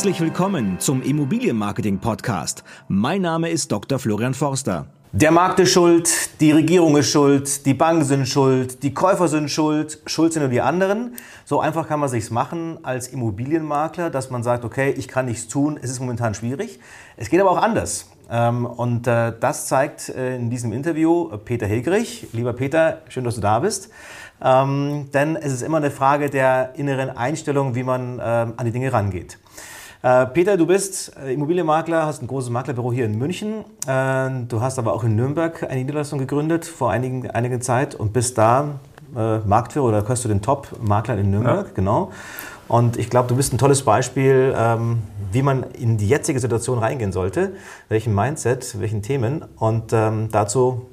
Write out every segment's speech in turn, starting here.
Herzlich willkommen zum Immobilienmarketing Podcast. Mein Name ist Dr. Florian Forster. Der Markt ist schuld, die Regierung ist schuld, die Banken sind schuld, die Käufer sind schuld, schuld sind nur die anderen. So einfach kann man sich's machen als Immobilienmakler, dass man sagt, okay, ich kann nichts tun, es ist momentan schwierig. Es geht aber auch anders. Ähm, und äh, das zeigt äh, in diesem Interview Peter Hilgerich. Lieber Peter, schön, dass du da bist. Ähm, denn es ist immer eine Frage der inneren Einstellung, wie man ähm, an die Dinge rangeht. Äh, Peter, du bist äh, Immobilienmakler, hast ein großes Maklerbüro hier in München. Äh, du hast aber auch in Nürnberg eine Niederlassung gegründet vor einigen, einigen Zeit und bist da Marktführer oder gehörst du den Top-Maklern in Nürnberg, ja. genau. Und ich glaube, du bist ein tolles Beispiel, ähm, wie man in die jetzige Situation reingehen sollte, welchen Mindset, welchen Themen und ähm, dazu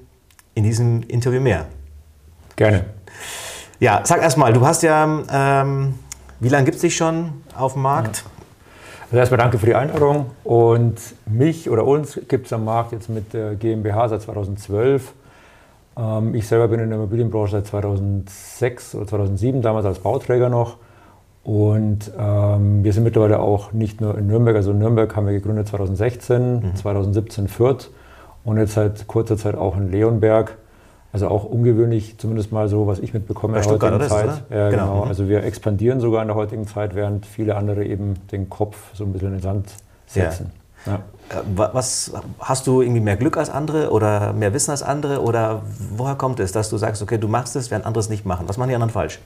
in diesem Interview mehr. Gerne. Ja, sag erstmal, du hast ja, ähm, wie lange gibt es dich schon auf dem Markt? Ja. Also erstmal danke für die Einladung. Und mich oder uns gibt es am Markt jetzt mit der GmbH seit 2012. Ähm, ich selber bin in der Immobilienbranche seit 2006 oder 2007, damals als Bauträger noch. Und ähm, wir sind mittlerweile auch nicht nur in Nürnberg, also in Nürnberg haben wir gegründet 2016, mhm. 2017 Fürth und jetzt seit kurzer Zeit auch in Leonberg. Also auch ungewöhnlich, zumindest mal so, was ich mitbekomme in der heutigen Zeit. Das, ja, genau. genau. Also wir expandieren sogar in der heutigen Zeit, während viele andere eben den Kopf so ein bisschen in den Sand setzen. Ja. Ja. Äh, was hast du irgendwie mehr Glück als andere oder mehr Wissen als andere oder woher kommt es, dass du sagst, okay, du machst es, während andere es nicht machen? Was machen die anderen falsch?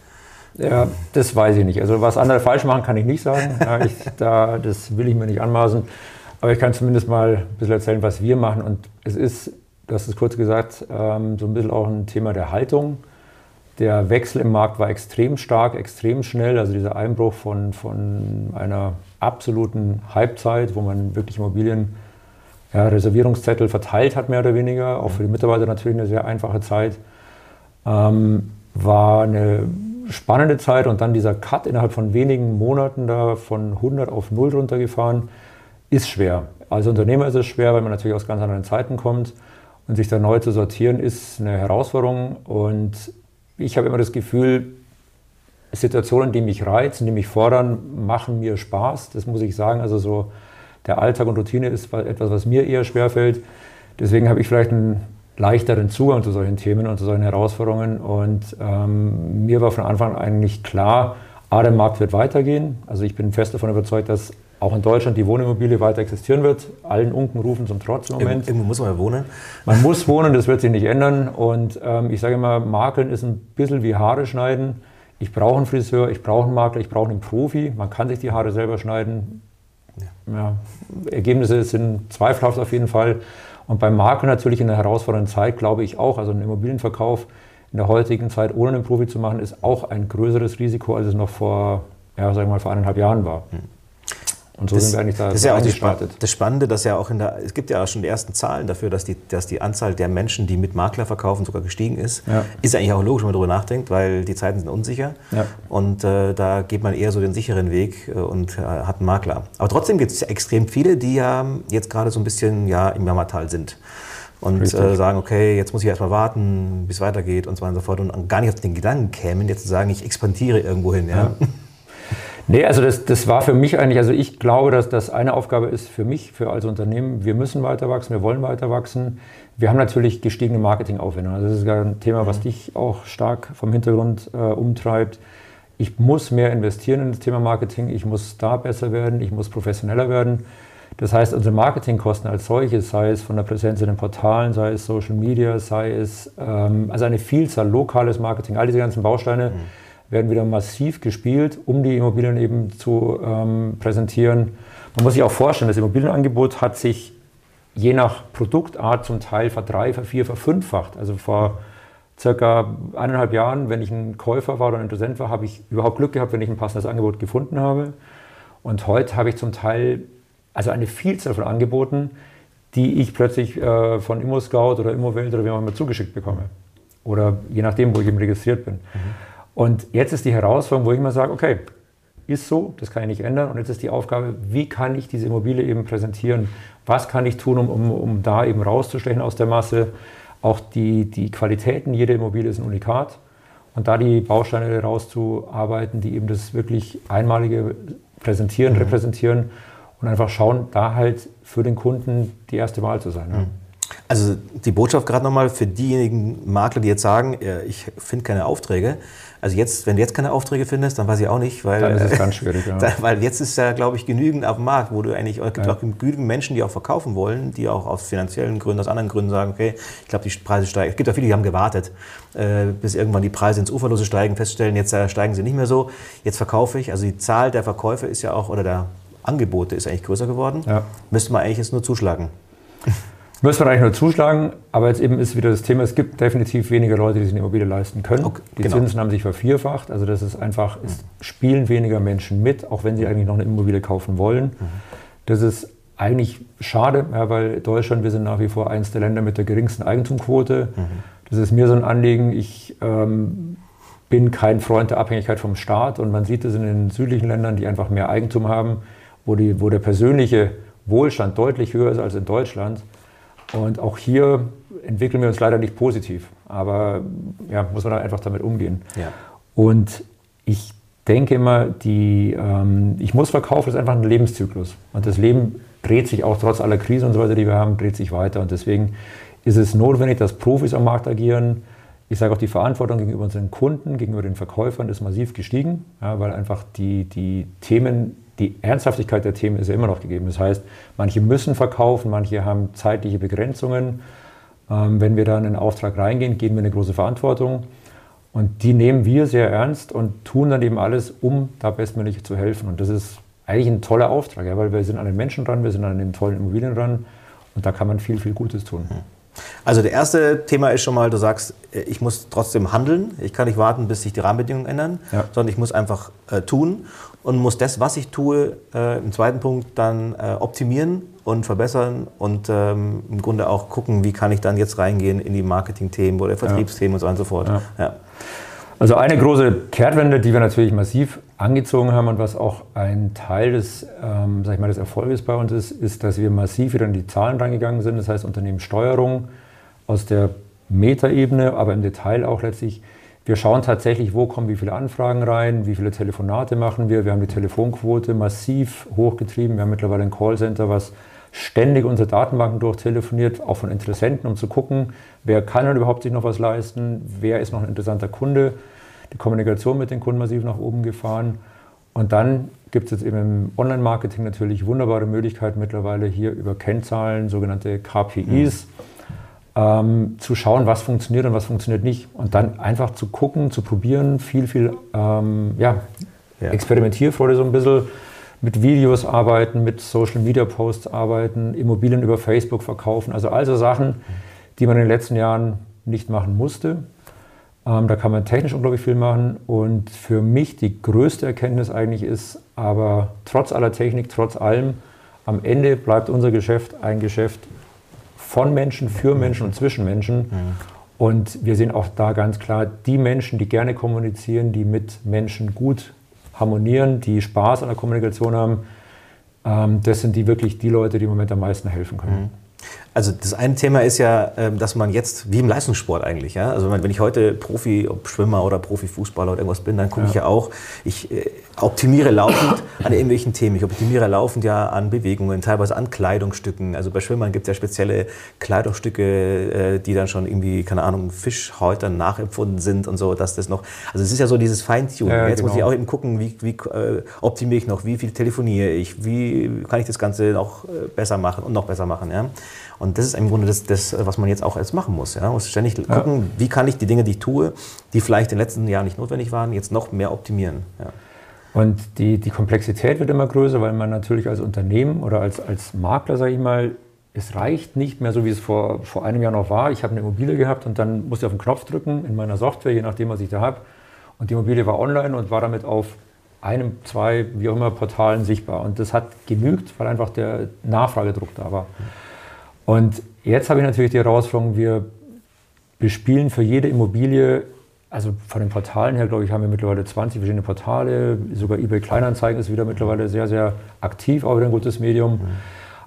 Ja, das weiß ich nicht. Also was andere falsch machen, kann ich nicht sagen. ich, da, das will ich mir nicht anmaßen. Aber ich kann zumindest mal ein bisschen erzählen, was wir machen. Und es ist hast es kurz gesagt, ähm, so ein bisschen auch ein Thema der Haltung. Der Wechsel im Markt war extrem stark, extrem schnell. Also dieser Einbruch von, von einer absoluten Halbzeit, wo man wirklich Immobilien, ja, Reservierungszettel verteilt hat, mehr oder weniger. Auch für die Mitarbeiter natürlich eine sehr einfache Zeit. Ähm, war eine spannende Zeit und dann dieser Cut innerhalb von wenigen Monaten da von 100 auf 0 runtergefahren, ist schwer. Als Unternehmer ist es schwer, weil man natürlich aus ganz anderen Zeiten kommt. Und sich da neu zu sortieren, ist eine Herausforderung. Und ich habe immer das Gefühl, Situationen, die mich reizen, die mich fordern, machen mir Spaß. Das muss ich sagen. Also so der Alltag und Routine ist etwas, was mir eher schwerfällt. Deswegen habe ich vielleicht einen leichteren Zugang zu solchen Themen und zu solchen Herausforderungen. Und ähm, mir war von Anfang an eigentlich klar, A, der Markt wird weitergehen. Also ich bin fest davon überzeugt, dass auch in Deutschland die Wohnimmobilie weiter existieren wird. Allen Unken rufen zum Trotz im Moment. Irgendwo muss man ja wohnen. Man muss wohnen, das wird sich nicht ändern. Und ähm, ich sage immer, Makeln ist ein bisschen wie Haare schneiden. Ich brauche einen Friseur, ich brauche einen Makler, ich brauche einen Profi. Man kann sich die Haare selber schneiden. Ja. Ja, Ergebnisse sind zweifelhaft auf jeden Fall. Und beim Makler natürlich in der herausfordernden Zeit, glaube ich auch, also ein Immobilienverkauf in der heutigen Zeit ohne einen Profi zu machen, ist auch ein größeres Risiko, als es noch vor, ja, sagen wir mal, vor eineinhalb Jahren war. Hm. Und so das, sind wir eigentlich da das ist ja auch gestartet. Das Spannende, dass ja auch in der, es gibt ja auch schon die ersten Zahlen dafür, dass die, dass die Anzahl der Menschen, die mit Makler verkaufen, sogar gestiegen ist. Ja. Ist eigentlich auch logisch, wenn man darüber nachdenkt, weil die Zeiten sind unsicher. Ja. Und äh, da geht man eher so den sicheren Weg äh, und äh, hat einen Makler. Aber trotzdem gibt es ja extrem viele, die ja jetzt gerade so ein bisschen ja, im Jammertal sind und äh, sagen, okay, jetzt muss ich erstmal warten, bis es weitergeht und so weiter und so fort und gar nicht auf den Gedanken kämen, jetzt zu sagen, ich expandiere irgendwo hin. Ja? ja. Nee, also das, das war für mich eigentlich, also ich glaube, dass das eine Aufgabe ist für mich, für als Unternehmen, wir müssen weiter wachsen, wir wollen weiter wachsen. Wir haben natürlich gestiegene Marketingaufwände. Also das ist ein Thema, was mhm. dich auch stark vom Hintergrund äh, umtreibt. Ich muss mehr investieren in das Thema Marketing, ich muss da besser werden, ich muss professioneller werden. Das heißt, unsere Marketingkosten als solches, sei es von der Präsenz in den Portalen, sei es Social Media, sei es ähm, also eine Vielzahl lokales Marketing, all diese ganzen Bausteine, mhm werden wieder massiv gespielt, um die Immobilien eben zu ähm, präsentieren. Man muss sich auch vorstellen, das Immobilienangebot hat sich je nach Produktart zum Teil verdrei, vervier, verfünffacht. Also vor circa eineinhalb Jahren, wenn ich ein Käufer war oder ein Interessent war, habe ich überhaupt Glück gehabt, wenn ich ein passendes Angebot gefunden habe. Und heute habe ich zum Teil also eine Vielzahl von Angeboten, die ich plötzlich äh, von ImmoScout oder ImmoWelt oder wie auch immer zugeschickt bekomme. Oder je nachdem, wo ich eben registriert bin. Mhm. Und jetzt ist die Herausforderung, wo ich immer sage, okay, ist so, das kann ich nicht ändern. Und jetzt ist die Aufgabe, wie kann ich diese Immobilie eben präsentieren? Was kann ich tun, um, um, um da eben rauszustechen aus der Masse? Auch die, die Qualitäten jeder Immobilie ist ein Unikat. Und da die Bausteine rauszuarbeiten, die eben das wirklich Einmalige präsentieren, mhm. repräsentieren und einfach schauen, da halt für den Kunden die erste Wahl zu sein. Ja. Also die Botschaft gerade nochmal für diejenigen Makler, die jetzt sagen, ich finde keine Aufträge. Also jetzt, wenn du jetzt keine Aufträge findest, dann weiß ich auch nicht, weil, dann ist es ganz schwierig, ja. da, weil jetzt ist ja, glaube ich, genügend auf dem Markt, wo du eigentlich, es gibt ja. auch genügend Menschen, die auch verkaufen wollen, die auch aus finanziellen Gründen, aus anderen Gründen sagen, okay, ich glaube, die Preise steigen. Es gibt auch viele, die haben gewartet, äh, bis irgendwann die Preise ins Uferlose steigen, feststellen, jetzt äh, steigen sie nicht mehr so, jetzt verkaufe ich. Also die Zahl der Verkäufe ist ja auch, oder der Angebote ist eigentlich größer geworden. Ja. Müsste man eigentlich jetzt nur zuschlagen. Müssen wir eigentlich nur zuschlagen, aber jetzt eben ist wieder das Thema, es gibt definitiv weniger Leute, die sich eine Immobilie leisten können. Okay, die genau. Zinsen haben sich vervierfacht, also das ist einfach, es spielen weniger Menschen mit, auch wenn sie eigentlich noch eine Immobilie kaufen wollen. Mhm. Das ist eigentlich schade, ja, weil Deutschland, wir sind nach wie vor eines der Länder mit der geringsten Eigentumquote. Mhm. Das ist mir so ein Anliegen. Ich ähm, bin kein Freund der Abhängigkeit vom Staat und man sieht es in den südlichen Ländern, die einfach mehr Eigentum haben, wo, die, wo der persönliche Wohlstand deutlich höher ist als in Deutschland. Und auch hier entwickeln wir uns leider nicht positiv. Aber ja, muss man einfach damit umgehen. Ja. Und ich denke immer, die, ähm, ich muss verkaufen, ist einfach ein Lebenszyklus. Und das Leben dreht sich auch trotz aller Krisen und so weiter, die wir haben, dreht sich weiter. Und deswegen ist es notwendig, dass Profis am Markt agieren. Ich sage auch, die Verantwortung gegenüber unseren Kunden, gegenüber den Verkäufern ist massiv gestiegen, ja, weil einfach die, die Themen die Ernsthaftigkeit der Themen ist ja immer noch gegeben. Das heißt, manche müssen verkaufen, manche haben zeitliche Begrenzungen. Ähm, wenn wir da in einen Auftrag reingehen, geben wir eine große Verantwortung. Und die nehmen wir sehr ernst und tun dann eben alles, um da bestmöglich zu helfen. Und das ist eigentlich ein toller Auftrag, ja, weil wir sind an den Menschen dran, wir sind an den tollen Immobilien dran und da kann man viel, viel Gutes tun. Hm. Also das erste Thema ist schon mal, du sagst, ich muss trotzdem handeln. Ich kann nicht warten, bis sich die Rahmenbedingungen ändern, ja. sondern ich muss einfach äh, tun und muss das, was ich tue, äh, im zweiten Punkt dann äh, optimieren und verbessern und ähm, im Grunde auch gucken, wie kann ich dann jetzt reingehen in die Marketing-Themen oder Vertriebsthemen ja. und so weiter und so fort. Ja. Ja. Also eine große Kehrtwende, die wir natürlich massiv angezogen haben und was auch ein Teil des, ähm, ich mal, des Erfolges bei uns ist, ist, dass wir massiv wieder in die Zahlen reingegangen sind. Das heißt Unternehmenssteuerung aus der Metaebene, aber im Detail auch letztlich wir schauen tatsächlich, wo kommen wie viele Anfragen rein, wie viele Telefonate machen wir. Wir haben die Telefonquote massiv hochgetrieben. Wir haben mittlerweile ein Callcenter, was ständig unsere Datenbanken durchtelefoniert, auch von Interessenten, um zu gucken, wer kann denn überhaupt sich noch was leisten, wer ist noch ein interessanter Kunde. Die Kommunikation mit den Kunden massiv nach oben gefahren. Und dann gibt es jetzt eben im Online-Marketing natürlich wunderbare Möglichkeiten mittlerweile hier über Kennzahlen, sogenannte KPIs. Mhm ähm, zu schauen, was funktioniert und was funktioniert nicht. Und dann einfach zu gucken, zu probieren, viel, viel ähm, ja, ja. Experimentierfreude so ein bisschen, mit Videos arbeiten, mit Social Media Posts arbeiten, Immobilien über Facebook verkaufen. Also also Sachen, die man in den letzten Jahren nicht machen musste. Ähm, da kann man technisch unglaublich viel machen. Und für mich die größte Erkenntnis eigentlich ist, aber trotz aller Technik, trotz allem, am Ende bleibt unser Geschäft ein Geschäft von Menschen, für Menschen und zwischen Menschen. Und wir sehen auch da ganz klar, die Menschen, die gerne kommunizieren, die mit Menschen gut harmonieren, die Spaß an der Kommunikation haben, ähm, das sind die wirklich die Leute, die im Moment am meisten helfen können. Mhm. Also das eine Thema ist ja, ähm, dass man jetzt, wie im Leistungssport eigentlich, ja, also wenn ich heute Profi, ob Schwimmer oder Profifußballer oder irgendwas bin, dann gucke ja. ich ja auch, ich äh, optimiere laufend an irgendwelchen Themen. Ich optimiere laufend ja an Bewegungen, teilweise an Kleidungsstücken. Also bei Schwimmern gibt es ja spezielle Kleidungsstücke, äh, die dann schon irgendwie, keine Ahnung, Fischhäutern nachempfunden sind und so, dass das noch, also es ist ja so dieses Feintuning. Ja, jetzt genau. muss ich auch eben gucken, wie, wie äh, optimiere ich noch, wie viel telefoniere ich, wie kann ich das Ganze noch besser machen und noch besser machen, ja. Und das ist im Grunde das, das was man jetzt auch jetzt machen muss. Ja? Man muss ständig ja. gucken, wie kann ich die Dinge, die ich tue, die vielleicht in den letzten Jahren nicht notwendig waren, jetzt noch mehr optimieren. Ja. Und die, die Komplexität wird immer größer, weil man natürlich als Unternehmen oder als, als Makler, sage ich mal, es reicht nicht mehr so, wie es vor, vor einem Jahr noch war. Ich habe eine Immobilie gehabt und dann musste ich auf den Knopf drücken in meiner Software, je nachdem, was ich da habe. Und die Immobilie war online und war damit auf einem, zwei, wie auch immer, Portalen sichtbar. Und das hat genügt, weil einfach der Nachfragedruck da war. Und jetzt habe ich natürlich die Herausforderung, wir bespielen für jede Immobilie, also von den Portalen her, glaube ich, haben wir mittlerweile 20 verschiedene Portale, sogar eBay Kleinanzeigen ist wieder mittlerweile sehr, sehr aktiv, auch wieder ein gutes Medium. Mhm.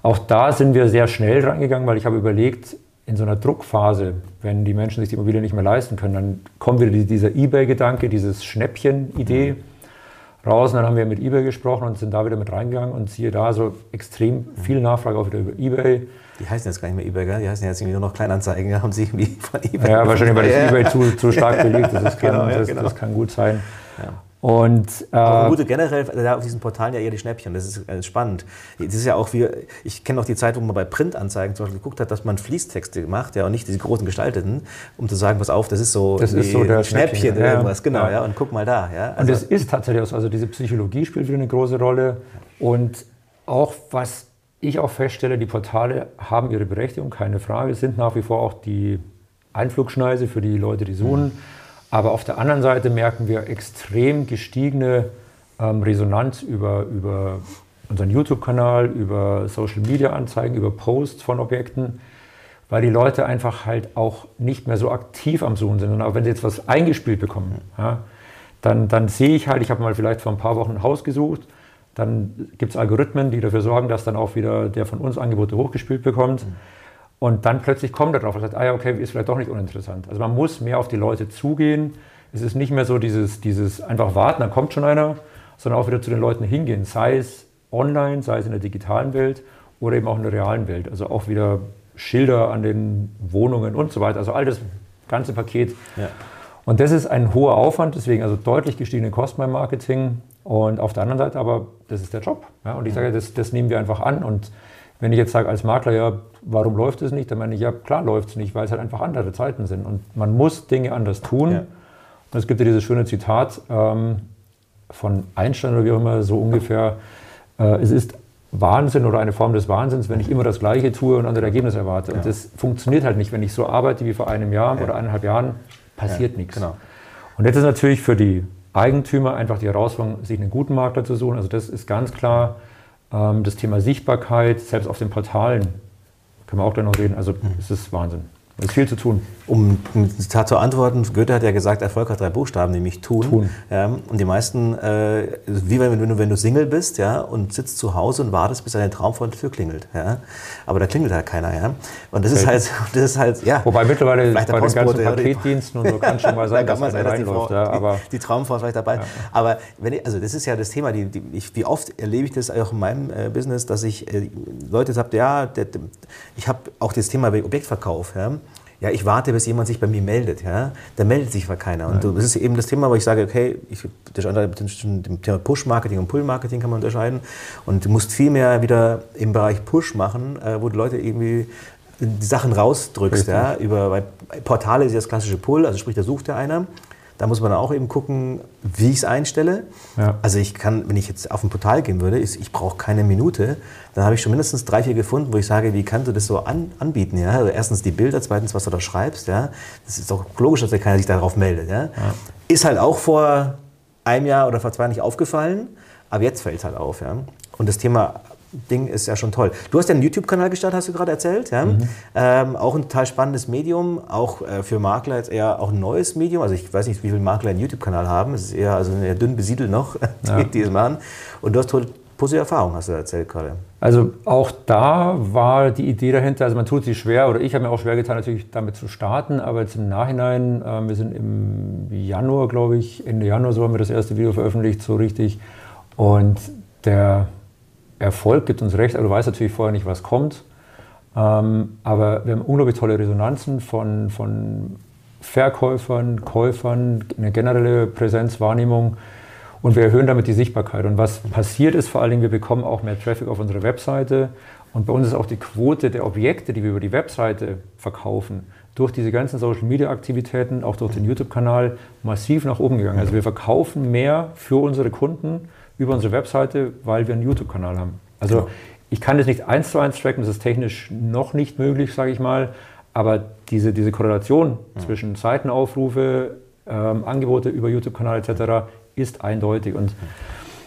Auch da sind wir sehr schnell rangegangen, weil ich habe überlegt, in so einer Druckphase, wenn die Menschen sich die Immobilie nicht mehr leisten können, dann kommt wieder dieser eBay-Gedanke, dieses Schnäppchen-Idee. Mhm. Raus. Und dann haben wir mit eBay gesprochen und sind da wieder mit reingegangen und siehe da, so extrem viel Nachfrage auch wieder über eBay. Die heißen jetzt gar nicht mehr eBay, gell? die heißen jetzt irgendwie nur noch Kleinanzeigen, haben sie irgendwie von eBay. Ja, wahrscheinlich, weil das eBay zu, zu stark belegt ist. Das kann, genau, ja, das, genau. das kann gut sein. Ja. Und, äh, Aber gut, generell da auf diesen Portalen ja eher die Schnäppchen. Das ist äh, spannend. Das ist ja auch wie, ich kenne noch die Zeit, wo man bei Printanzeigen zum Beispiel geguckt hat, dass man Fließtexte macht, ja, und nicht diese großen gestalteten, um zu sagen, pass auf, das ist so, das ist so der Schnäppchen, Schnäppchen oder irgendwas, genau, ja. ja. und guck mal da. Ja. Also, und das ist tatsächlich so, also diese Psychologie spielt wieder eine große Rolle. Und auch was ich auch feststelle, die Portale haben ihre Berechtigung, keine Frage, sind nach wie vor auch die Einflugschneise für die Leute, die suchen. Mhm. Aber auf der anderen Seite merken wir extrem gestiegene ähm, Resonanz über, über unseren YouTube-Kanal, über Social-Media-Anzeigen, über Posts von Objekten, weil die Leute einfach halt auch nicht mehr so aktiv am Suchen sind. Und auch wenn sie jetzt was eingespielt bekommen, ja, dann, dann sehe ich halt, ich habe mal vielleicht vor ein paar Wochen ein Haus gesucht, dann gibt es Algorithmen, die dafür sorgen, dass dann auch wieder der von uns Angebote hochgespielt bekommt. Mhm. Und dann plötzlich kommt er drauf und sagt, ah ja, okay, ist vielleicht doch nicht uninteressant. Also man muss mehr auf die Leute zugehen. Es ist nicht mehr so dieses, dieses einfach warten, dann kommt schon einer, sondern auch wieder zu den Leuten hingehen, sei es online, sei es in der digitalen Welt oder eben auch in der realen Welt. Also auch wieder Schilder an den Wohnungen und so weiter. Also all das ganze Paket. Ja. Und das ist ein hoher Aufwand, deswegen also deutlich gestiegene Kosten beim Marketing. Und auf der anderen Seite aber, das ist der Job. Ja? Und ich sage, das, das nehmen wir einfach an. Und wenn ich jetzt sage als Makler, ja, warum läuft es nicht? Dann meine ich, ja, klar läuft es nicht, weil es halt einfach andere Zeiten sind. Und man muss Dinge anders tun. Ja. Und es gibt ja dieses schöne Zitat ähm, von Einstein oder wie auch immer, so ungefähr, äh, es ist Wahnsinn oder eine Form des Wahnsinns, wenn ich immer das Gleiche tue und andere Ergebnisse erwarte. Ja. Und das funktioniert halt nicht. Wenn ich so arbeite wie vor einem Jahr ja. oder eineinhalb Jahren, passiert nichts. Genau. Und jetzt ist natürlich für die Eigentümer einfach die Herausforderung, sich einen guten Makler zu suchen. Also das ist ganz klar das Thema Sichtbarkeit, selbst auf den Portalen können wir auch gleich noch reden. Also es ist Wahnsinn. Es ist viel zu tun. Um Zitat zu antworten, Goethe hat ja gesagt, Erfolg hat drei Buchstaben, nämlich tun. tun. Ja, und die meisten, äh, wie wenn, wenn, du, wenn du Single bist ja, und sitzt zu Hause und wartest, bis deine Traum vor der Tür klingelt. Ja. Aber da klingelt halt keiner. Ja. Und das ist halt, das ist halt, ja. Wobei mittlerweile bei den ganzen Paketdiensten und so kann schon mal sein, dass man sein, reinläuft. Die, ja, aber die, die Traumfrau ist vielleicht dabei. Ja. Aber wenn ich, also das ist ja das Thema, die, die, ich, wie oft erlebe ich das auch in meinem äh, Business, dass ich äh, Leute habe, ja, der, ich habe auch das Thema Objektverkauf. Ja ja, ich warte, bis jemand sich bei mir meldet. Ja? Da meldet sich aber keiner. Und das ist eben das Thema, wo ich sage, okay, ich, das zwischen dem Thema Push-Marketing und Pull-Marketing kann man unterscheiden. Und du musst viel mehr wieder im Bereich Push machen, äh, wo die Leute irgendwie die Sachen rausdrückst. Ja? Über, bei Portale ist das klassische Pull, also sprich, da sucht ja einer. Da muss man auch eben gucken, wie ich es einstelle. Ja. Also ich kann, wenn ich jetzt auf ein Portal gehen würde, ich, ich brauche keine Minute, dann habe ich schon mindestens drei, vier gefunden, wo ich sage, wie kannst du das so an, anbieten? Ja? Also erstens die Bilder, zweitens, was du da schreibst. Ja? Das ist doch logisch, dass keiner sich darauf meldet. Ja? ja? Ist halt auch vor einem Jahr oder vor zwei Jahren nicht aufgefallen, aber jetzt fällt es halt auf. Ja? Und das Thema Ding ist ja schon toll. Du hast ja einen YouTube-Kanal gestartet, hast du gerade erzählt. Ja? Mhm. Ähm, auch ein total spannendes Medium, auch äh, für Makler jetzt eher auch ein neues Medium. Also ich weiß nicht, wie viele Makler einen YouTube-Kanal haben. Es ist eher also eher dünn besiedelt noch, die, ja. die es machen. Und du hast positive Erfahrungen, hast du erzählt gerade. Also auch da war die Idee dahinter, also man tut sich schwer, oder ich habe mir auch schwer getan, natürlich damit zu starten, aber jetzt im Nachhinein, äh, wir sind im Januar, glaube ich, Ende Januar, so haben wir das erste Video veröffentlicht, so richtig. Und der Erfolg gibt uns recht, aber du weißt natürlich vorher nicht, was kommt. Ähm, aber wir haben unglaublich tolle Resonanzen von, von Verkäufern, Käufern, eine generelle Präsenzwahrnehmung und wir erhöhen damit die Sichtbarkeit. Und was passiert ist vor allen Dingen, wir bekommen auch mehr Traffic auf unsere Webseite und bei uns ist auch die Quote der Objekte, die wir über die Webseite verkaufen, durch diese ganzen Social-Media-Aktivitäten, auch durch den YouTube-Kanal, massiv nach oben gegangen. Also wir verkaufen mehr für unsere Kunden über unsere Webseite, weil wir einen YouTube-Kanal haben. Also genau. ich kann das nicht eins zu eins tracken, das ist technisch noch nicht möglich, sage ich mal. Aber diese, diese Korrelation ja. zwischen Seitenaufrufe, ähm, Angebote über YouTube-Kanal etc. ist eindeutig. Und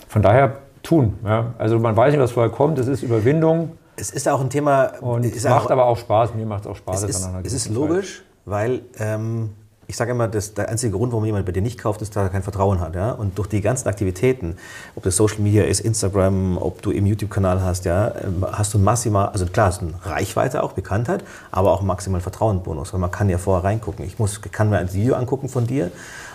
von daher tun. Ja. Also man weiß nicht, was vorher kommt, es ist Überwindung. Es ist auch ein Thema. Und es macht auch, aber auch Spaß, mir macht es auch Spaß. Es ist, es ist logisch, Zeit. weil ähm, ich sage immer, dass der einzige Grund, warum jemand bei dir nicht kauft, ist, dass er kein Vertrauen hat. Ja? Und durch die ganzen Aktivitäten, ob das Social Media ist, Instagram, ob du eben YouTube-Kanal hast, ja, ähm, hast du maximal, also klar, es ist eine Reichweite auch, Bekanntheit, aber auch maximal Vertrauensbonus. Weil man kann ja vorher reingucken. Ich muss, kann mir ein Video angucken von dir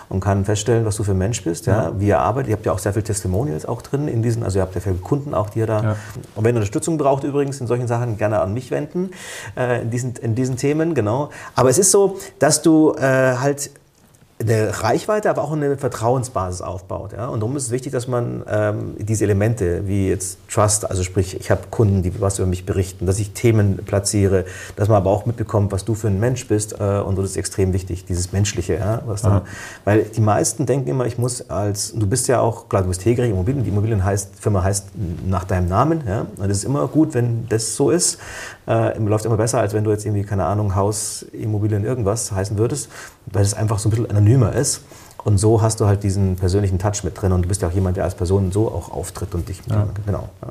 und kann feststellen, was du für ein Mensch bist, ja, wie ihr arbeitet. Ihr habt ja auch sehr viele Testimonials auch drin in diesen, also ihr habt ja viele Kunden auch, die ihr da. Und wenn ihr Unterstützung braucht übrigens in solchen Sachen, gerne an mich wenden, äh, in, diesen, in diesen Themen, genau. Aber es ist so, dass du äh, halt eine Reichweite, aber auch eine Vertrauensbasis aufbaut. Ja? Und darum ist es wichtig, dass man ähm, diese Elemente wie jetzt Trust, also sprich, ich habe Kunden, die was über mich berichten, dass ich Themen platziere, dass man aber auch mitbekommt, was du für ein Mensch bist. Äh, und das ist extrem wichtig, dieses Menschliche. Ja? Was dann, Weil die meisten denken immer, ich muss als, du bist ja auch, klar, du bist Hegerig Immobilien, die Immobilien heißt, Firma heißt nach deinem Namen. Ja? Und das ist immer gut, wenn das so ist. Äh, läuft immer besser, als wenn du jetzt irgendwie, keine Ahnung, Haus, Immobilien, irgendwas heißen würdest, weil es einfach so ein bisschen anonymer ist. Und so hast du halt diesen persönlichen Touch mit drin und du bist ja auch jemand, der als Person so auch auftritt und dich. Ja. Genau. Ja.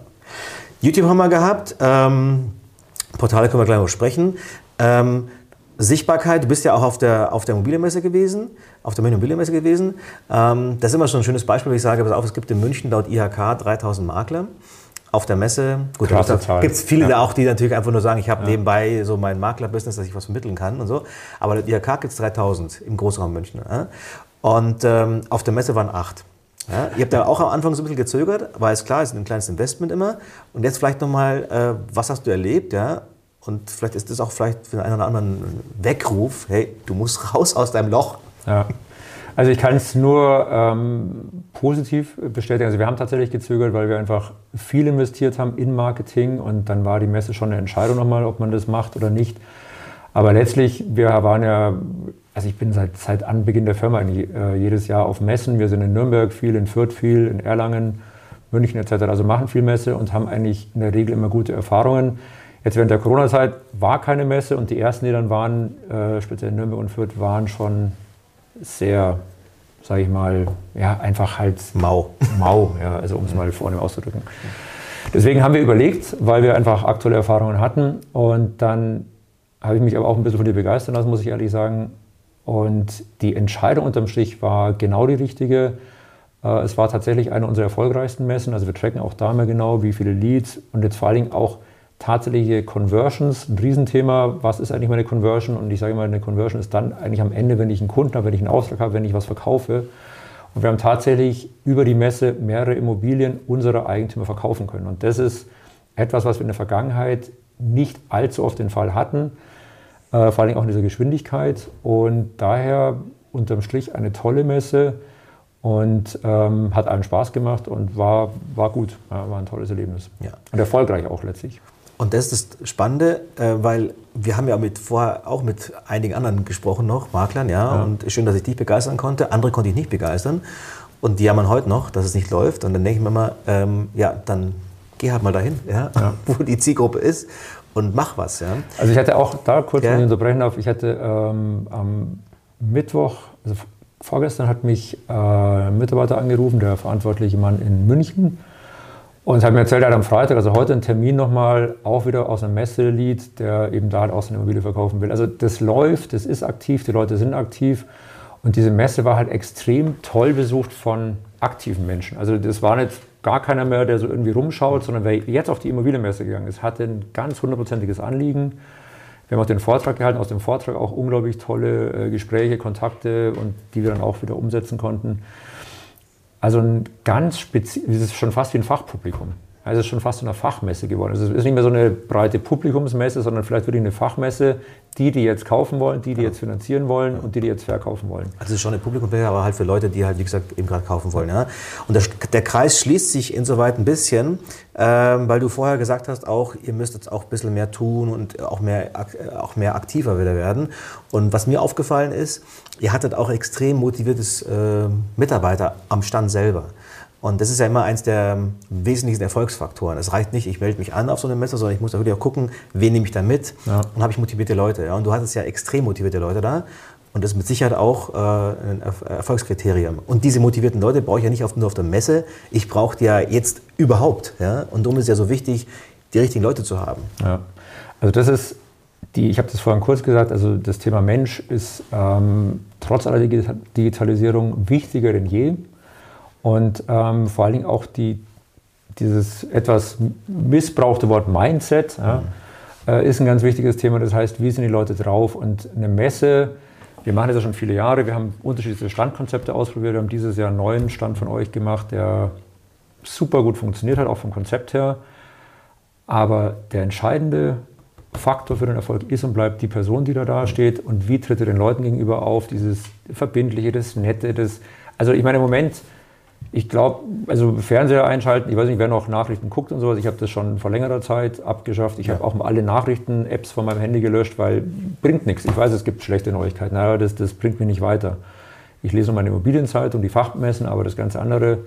YouTube haben wir gehabt. Ähm, Portale können wir gleich noch sprechen. Ähm, Sichtbarkeit, du bist ja auch auf der, auf der Immobilienmesse gewesen, auf der Immobilienmesse gewesen. Ähm, das ist immer schon ein schönes Beispiel, wo ich sage, pass auf, es gibt in München laut IHK 3000 Makler auf der Messe. Gut, da gibt es viele ja. auch, die natürlich einfach nur sagen, ich habe ja. nebenbei so mein Maklerbusiness, dass ich was vermitteln kann und so. Aber der IHK gibt es 3000 im Großraum München. Ja? Und ähm, auf der Messe waren acht. Ja, ihr habt da auch am Anfang so ein bisschen gezögert, war es klar, es ist ein kleines Investment immer. Und jetzt vielleicht nochmal, äh, was hast du erlebt, ja? Und vielleicht ist das auch vielleicht für einen oder anderen Weckruf, hey, du musst raus aus deinem Loch. Ja. Also ich kann es nur ähm, positiv bestätigen. Also wir haben tatsächlich gezögert, weil wir einfach viel investiert haben in Marketing und dann war die Messe schon eine Entscheidung nochmal, ob man das macht oder nicht. Aber letztlich, wir waren ja, also ich bin seit, seit Anbeginn der Firma äh, jedes Jahr auf Messen. Wir sind in Nürnberg viel, in Fürth viel, in Erlangen, München etc. Also machen viel Messe und haben eigentlich in der Regel immer gute Erfahrungen. Jetzt während der Corona-Zeit war keine Messe und die ersten, die dann waren, äh, speziell in Nürnberg und Fürth, waren schon sehr, sage ich mal, ja, einfach halt mau. Mau, ja, also um es mal vorne auszudrücken. Deswegen haben wir überlegt, weil wir einfach aktuelle Erfahrungen hatten und dann habe ich mich aber auch ein bisschen von dir begeistern lassen, muss ich ehrlich sagen. Und die Entscheidung unterm Strich war genau die richtige. Äh, es war tatsächlich eine unserer erfolgreichsten Messen. Also wir tracken auch da mal genau, wie viele Leads und jetzt vor allen Dingen auch tatsächliche Conversions, ein Riesenthema. Was ist eigentlich meine Conversion? Und ich sage immer, eine Conversion ist dann eigentlich am Ende, wenn ich einen Kunden habe, wenn ich einen Auftrag habe, wenn ich was verkaufe. Und wir haben tatsächlich über die Messe mehrere Immobilien unserer Eigentümer verkaufen können. Und das ist etwas, was wir in der Vergangenheit nicht allzu oft den Fall hatten, äh, vor allem auch in dieser Geschwindigkeit. Und daher unterm Strich eine tolle Messe und ähm, hat allen Spaß gemacht und war, war gut, ja, war ein tolles Erlebnis. Ja. Und erfolgreich auch letztlich. Und das ist das Spannende, äh, weil wir haben ja mit, vorher auch mit einigen anderen gesprochen noch, Maklern, ja, ja. und schön, dass ich dich begeistern konnte. Andere konnte ich nicht begeistern. Und die jammern heute noch, dass es nicht läuft. Und dann denke ich mir immer, ähm, ja, dann geh halt mal dahin, ja, ja. wo die Zielgruppe ist und mach was. Ja. Also ich hatte auch da kurz, ja. wenn ich unterbrechen darf, ich hatte ähm, am Mittwoch, also vorgestern hat mich äh, ein Mitarbeiter angerufen, der verantwortliche Mann in München, und hat mir erzählt, er hat am Freitag, also heute einen Termin nochmal, auch wieder aus einem Messelied, der eben da halt auch seine Immobilie verkaufen will. Also das läuft, das ist aktiv, die Leute sind aktiv. Und diese Messe war halt extrem toll besucht von aktiven Menschen. Also das war nicht gar keiner mehr, der so irgendwie rumschaut, sondern wer jetzt auf die Immobilienmesse gegangen ist, hatte ein ganz hundertprozentiges Anliegen. Wir haben auch den Vortrag gehalten, aus dem Vortrag auch unglaublich tolle äh, Gespräche, Kontakte und die wir dann auch wieder umsetzen konnten. Also ein ganz spezielles, es ist schon fast wie ein Fachpublikum. Also es ist schon fast eine Fachmesse geworden. Also es ist nicht mehr so eine breite Publikumsmesse, sondern vielleicht wirklich eine Fachmesse, die, die jetzt kaufen wollen, die, die jetzt finanzieren wollen und die, die jetzt verkaufen wollen. Also es ist schon eine Publikumsmesse, aber halt für Leute, die halt, wie gesagt, eben gerade kaufen wollen. Ja? Und der, der, Kreis schließt sich insoweit ein bisschen, ähm, weil du vorher gesagt hast, auch ihr müsst jetzt auch ein bisschen mehr tun und auch mehr, auch mehr aktiver wieder werden. Und was mir aufgefallen ist, ihr hattet auch extrem motiviertes äh, Mitarbeiter am Stand selber. Und das ist ja immer eins der wesentlichsten Erfolgsfaktoren. Es reicht nicht, ich melde mich an auf so eine Messe, sondern ich muss da wirklich auch gucken, wen nehme ich da mit ja. und habe ich motivierte Leute. Ja? Und du hattest ja extrem motivierte Leute da. Und das ist mit Sicherheit auch äh, ein Erfolgskriterium. Und diese motivierten Leute brauche ich ja nicht nur auf der Messe, ich brauche die ja jetzt überhaupt. Ja? Und darum ist es ja so wichtig, die richtigen Leute zu haben. Ja. Also das ist die, ich habe das vorhin kurz gesagt, also das Thema Mensch ist ähm, trotz aller Digitalisierung wichtiger denn je. Und ähm, vor allen Dingen auch die, dieses etwas missbrauchte Wort Mindset ja, äh, ist ein ganz wichtiges Thema. Das heißt, wie sind die Leute drauf? Und eine Messe wir machen das ja schon viele Jahre. Wir haben unterschiedliche Standkonzepte ausprobiert. Wir haben dieses Jahr einen neuen Stand von euch gemacht, der super gut funktioniert hat, auch vom Konzept her. Aber der entscheidende Faktor für den Erfolg ist und bleibt die Person, die da, da steht und wie tritt er den Leuten gegenüber auf, dieses Verbindliche, das Nette, das. Also ich meine, im Moment, ich glaube, also Fernseher einschalten, ich weiß nicht, wer noch Nachrichten guckt und sowas, ich habe das schon vor längerer Zeit abgeschafft. Ich ja. habe auch mal alle Nachrichten-Apps von meinem Handy gelöscht, weil bringt nichts. Ich weiß, es gibt schlechte Neuigkeiten, aber das, das bringt mich nicht weiter. Ich lese meine Immobilienzeitung, die Fachmessen, aber das ganze andere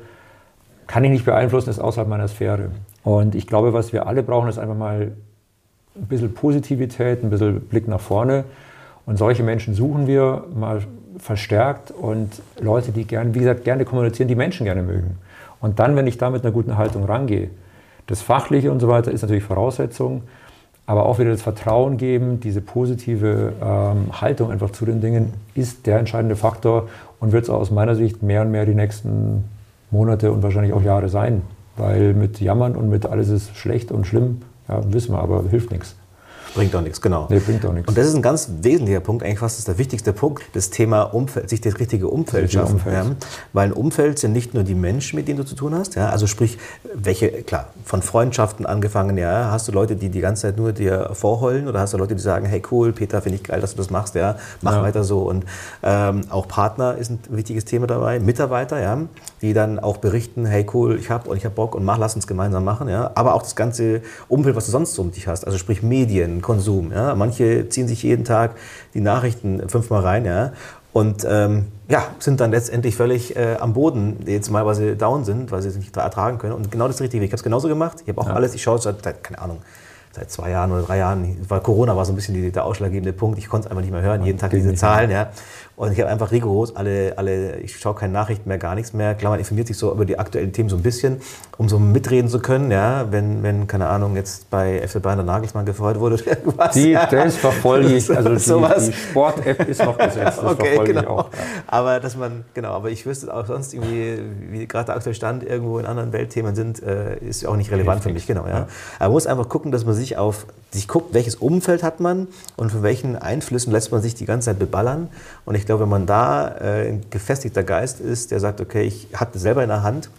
kann ich nicht beeinflussen, ist außerhalb meiner Sphäre. Und ich glaube, was wir alle brauchen, ist einfach mal ein bisschen Positivität, ein bisschen Blick nach vorne. Und solche Menschen suchen wir mal verstärkt und Leute, die gerne, wie gesagt, gerne kommunizieren, die Menschen gerne mögen. Und dann, wenn ich da mit einer guten Haltung rangehe, das Fachliche und so weiter ist natürlich Voraussetzung, aber auch wieder das Vertrauen geben, diese positive ähm, Haltung einfach zu den Dingen ist der entscheidende Faktor und wird es aus meiner Sicht mehr und mehr die nächsten Monate und wahrscheinlich auch Jahre sein. Weil mit Jammern und mit alles ist schlecht und schlimm, ja, wissen wir, aber hilft nichts. Bringt doch nichts, genau. Nee, bringt doch nichts. Und das ist ein ganz wesentlicher Punkt, eigentlich fast ist der wichtigste Punkt, das Thema Umfeld, sich das richtige Umfeld richtige schaffen. Umfeld. Ja. Weil ein Umfeld sind nicht nur die Menschen, mit denen du zu tun hast, ja, also sprich, welche, klar, von Freundschaften angefangen, ja, hast du Leute, die die ganze Zeit nur dir vorheulen oder hast du Leute, die sagen, hey cool, Peter, finde ich geil, dass du das machst, ja, mach Ja. weiter so. Und ähm, auch Partner ist ein wichtiges Thema dabei, Mitarbeiter, ja, die dann auch berichten, hey cool, ich hab und ich hab Bock und mach, lass uns gemeinsam machen, ja. Aber auch das ganze Umfeld, was du sonst so um dich hast, also sprich Medien, Konsum, ja. Manche ziehen sich jeden Tag die Nachrichten fünfmal rein, ja. Und ähm, ja, sind dann letztendlich völlig äh, am Boden, jetzt mal, weil sie down sind, weil sie es nicht ertragen können. Und genau das Richtige. Ich habe es genauso gemacht. Ich habe auch Ja. alles, ich schaue seit, seit, keine Ahnung, seit zwei Jahren oder drei Jahren, weil Corona war so ein bisschen die, der ausschlaggebende Punkt. Ich konnte es einfach nicht mehr hören, jeden Tag diese Zahlen, ja. Und ich habe einfach rigoros alle, alle, ich schaue keine Nachrichten mehr, gar nichts mehr. Klar, man informiert sich so über die aktuellen Themen so ein bisschen, um so mitreden zu können, ja. Wenn, wenn keine Ahnung, jetzt bei FC Bayern der Nagelsmann gefeuert wurde oder irgendwas. Die, ja. das verfolge ich. Also die, Sowas. die Sport-App ist noch gesetzt. Das Okay, verfolge genau. ich auch. Aber dass man, genau, aber ich wüsste auch sonst irgendwie, wie gerade der aktuelle Stand irgendwo in anderen Weltthemen sind, äh, ist auch nicht relevant für mich, genau. Ja. Aber man muss einfach gucken, dass man sich auf, sich guckt, welches Umfeld hat man und von welchen Einflüssen lässt man sich die ganze Zeit beballern. Und ich glaube, wenn man da äh, ein gefestigter Geist ist, der sagt, okay, ich habe das selber in der Hand,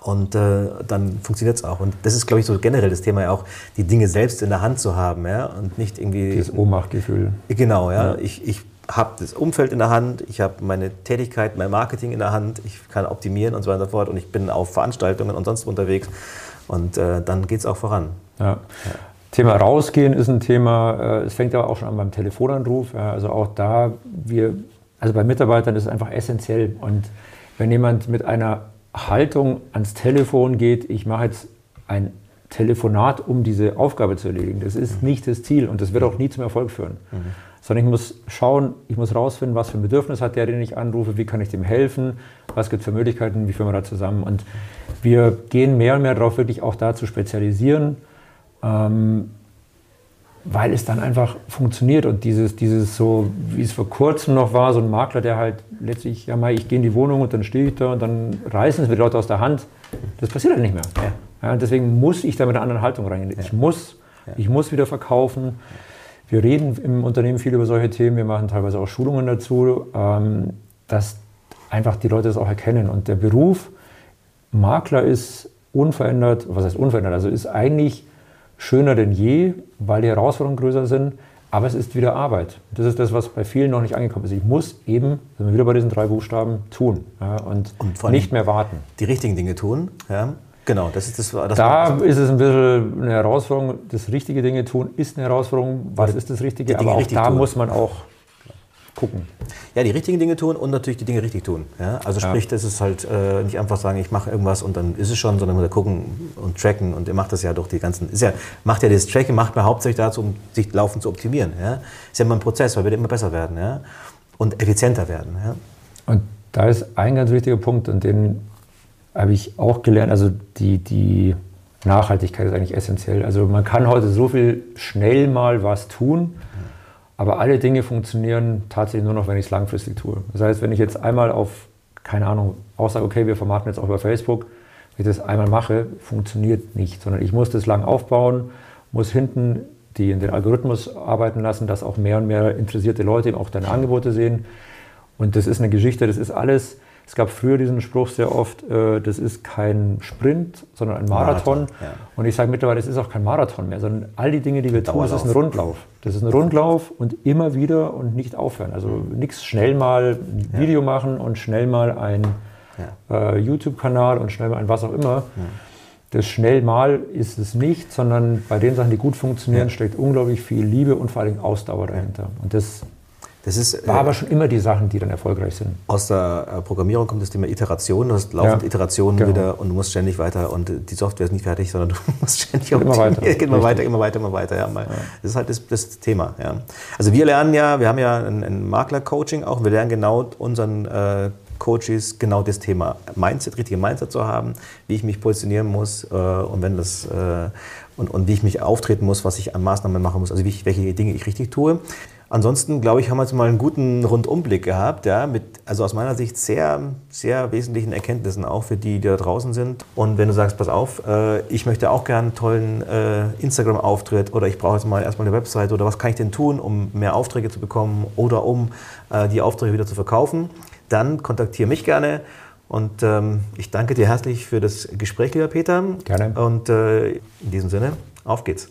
und äh, dann funktioniert es auch. Und das ist, glaube ich, so generell das Thema ja auch, die Dinge selbst in der Hand zu haben ja? und nicht irgendwie. Dieses Ohnmachtgefühl. Genau, ja. Ja. Ich, ich habe das Umfeld in der Hand, ich habe meine Tätigkeit, mein Marketing in der Hand, ich kann optimieren und so weiter und so fort und ich bin auf Veranstaltungen und sonst unterwegs und äh, dann geht es auch voran. Ja. Thema rausgehen ist ein Thema, äh, es fängt aber auch schon an beim Telefonanruf. Also auch da, wir, also bei Mitarbeitern ist es einfach essentiell. Und wenn jemand mit einer Haltung ans Telefon geht, ich mache jetzt ein Telefonat, um diese Aufgabe zu erledigen, das ist nicht das Ziel und das wird auch nie zum Erfolg führen. Sondern ich muss schauen, ich muss rausfinden, was für ein Bedürfnis hat der, den ich anrufe, wie kann ich dem helfen, was gibt es für Möglichkeiten, wie führen wir da zusammen. Und wir gehen mehr und mehr darauf, wirklich auch da zu spezialisieren, ähm, weil es dann einfach funktioniert und dieses, dieses so, wie es vor kurzem noch war, so ein Makler, der halt letztlich, ja mal, ich gehe in die Wohnung und dann stehe ich da und dann reißen es mir die Leute aus der Hand. Das passiert halt nicht mehr. Ja. und deswegen muss ich da mit einer anderen Haltung reingehen. Ich muss, ich muss wieder verkaufen. Wir reden im Unternehmen viel über solche Themen, wir machen teilweise auch Schulungen dazu, ähm, dass einfach die Leute das auch erkennen. Und der Beruf Makler ist unverändert, was heißt unverändert, also ist eigentlich schöner denn je, weil die Herausforderungen größer sind, aber es ist wieder Arbeit. Das ist das, was bei vielen noch nicht angekommen ist. Ich muss eben, sind wir wieder bei diesen drei Buchstaben, tun ja, und, Und nicht mehr warten. Die richtigen Dinge tun, ja. Genau, das ist das. das Da ist es ein bisschen eine Herausforderung. Das richtige Dinge tun ist eine Herausforderung. Was ist das Richtige? Aber auch da tun. muss man auch gucken. Ja, die richtigen Dinge tun und natürlich die Dinge richtig tun. Ja? Also Ja. sprich, das ist halt äh, nicht einfach sagen, ich mache irgendwas und dann ist es schon, sondern muss gucken und tracken und er macht das ja durch die ganzen, ist ja, macht ja das Tracken, macht man hauptsächlich dazu, um sich laufend zu optimieren. Ja? Ist ja immer ein Prozess, weil wir immer besser werden ja? und effizienter werden. Ja? Und da ist ein ganz wichtiger Punkt, und den habe ich auch gelernt, also die, die Nachhaltigkeit ist eigentlich essentiell. Also man kann heute so viel schnell mal was tun, aber alle Dinge funktionieren tatsächlich nur noch, wenn ich es langfristig tue. Das heißt, wenn ich jetzt einmal auf, keine Ahnung, auch sage, okay, wir vermarkten jetzt auch über Facebook, wenn ich das einmal mache, funktioniert nicht, sondern ich muss das lang aufbauen, muss hinten die in den Algorithmus arbeiten lassen, dass auch mehr und mehr interessierte Leute auch deine Angebote sehen. Und das ist eine Geschichte, das ist alles. Es gab früher diesen Spruch sehr oft, äh, das ist kein Sprint, sondern ein Marathon. Marathon ja. Und ich sage mittlerweile, es ist auch kein Marathon mehr, sondern all die Dinge, die wir tun, das ist ein Rundlauf. Das ist ein Rundlauf und immer wieder und nicht aufhören. Also nichts schnell mal ein Video ja. machen und schnell mal ein ja. äh, YouTube-Kanal und schnell mal ein was auch immer. Das schnell mal ist es nicht, sondern bei den Sachen, die gut funktionieren, steckt unglaublich viel Liebe und vor allem Ausdauer dahinter. Und das das ist, war äh, aber schon immer die Sachen, die dann erfolgreich sind. Aus der äh, Programmierung kommt das Thema Iteration. Du hast laufend ja, Iterationen genau. wieder und du musst ständig weiter. Und die Software ist nicht fertig, sondern du musst ständig immer weiter. Geht immer weiter, immer weiter, immer weiter. Ja, ja. Das ist halt das, das Thema. Ja. Also wir lernen ja, wir haben ja ein, ein Makler-Coaching auch. Wir lernen genau unseren äh, Coaches genau das Thema Mindset, richtige Mindset zu haben, wie ich mich positionieren muss äh, und wenn das äh, und, und wie ich mich auftreten muss, was ich an Maßnahmen machen muss, also ich, welche Dinge ich richtig tue. Ansonsten, glaube ich, haben wir jetzt mal einen guten Rundumblick gehabt, ja, mit, also aus meiner Sicht sehr, sehr wesentlichen Erkenntnissen auch für die, die da draußen sind. Und wenn du sagst, pass auf, äh, ich möchte auch gerne einen tollen äh, Instagram-Auftritt oder ich brauche jetzt mal erstmal eine Website oder was kann ich denn tun, um mehr Aufträge zu bekommen oder um äh, die Aufträge wieder zu verkaufen, dann kontaktiere mich gerne. Und ähm, ich danke dir herzlich für das Gespräch, lieber Peter. Gerne. Und äh, in diesem Sinne, auf geht's.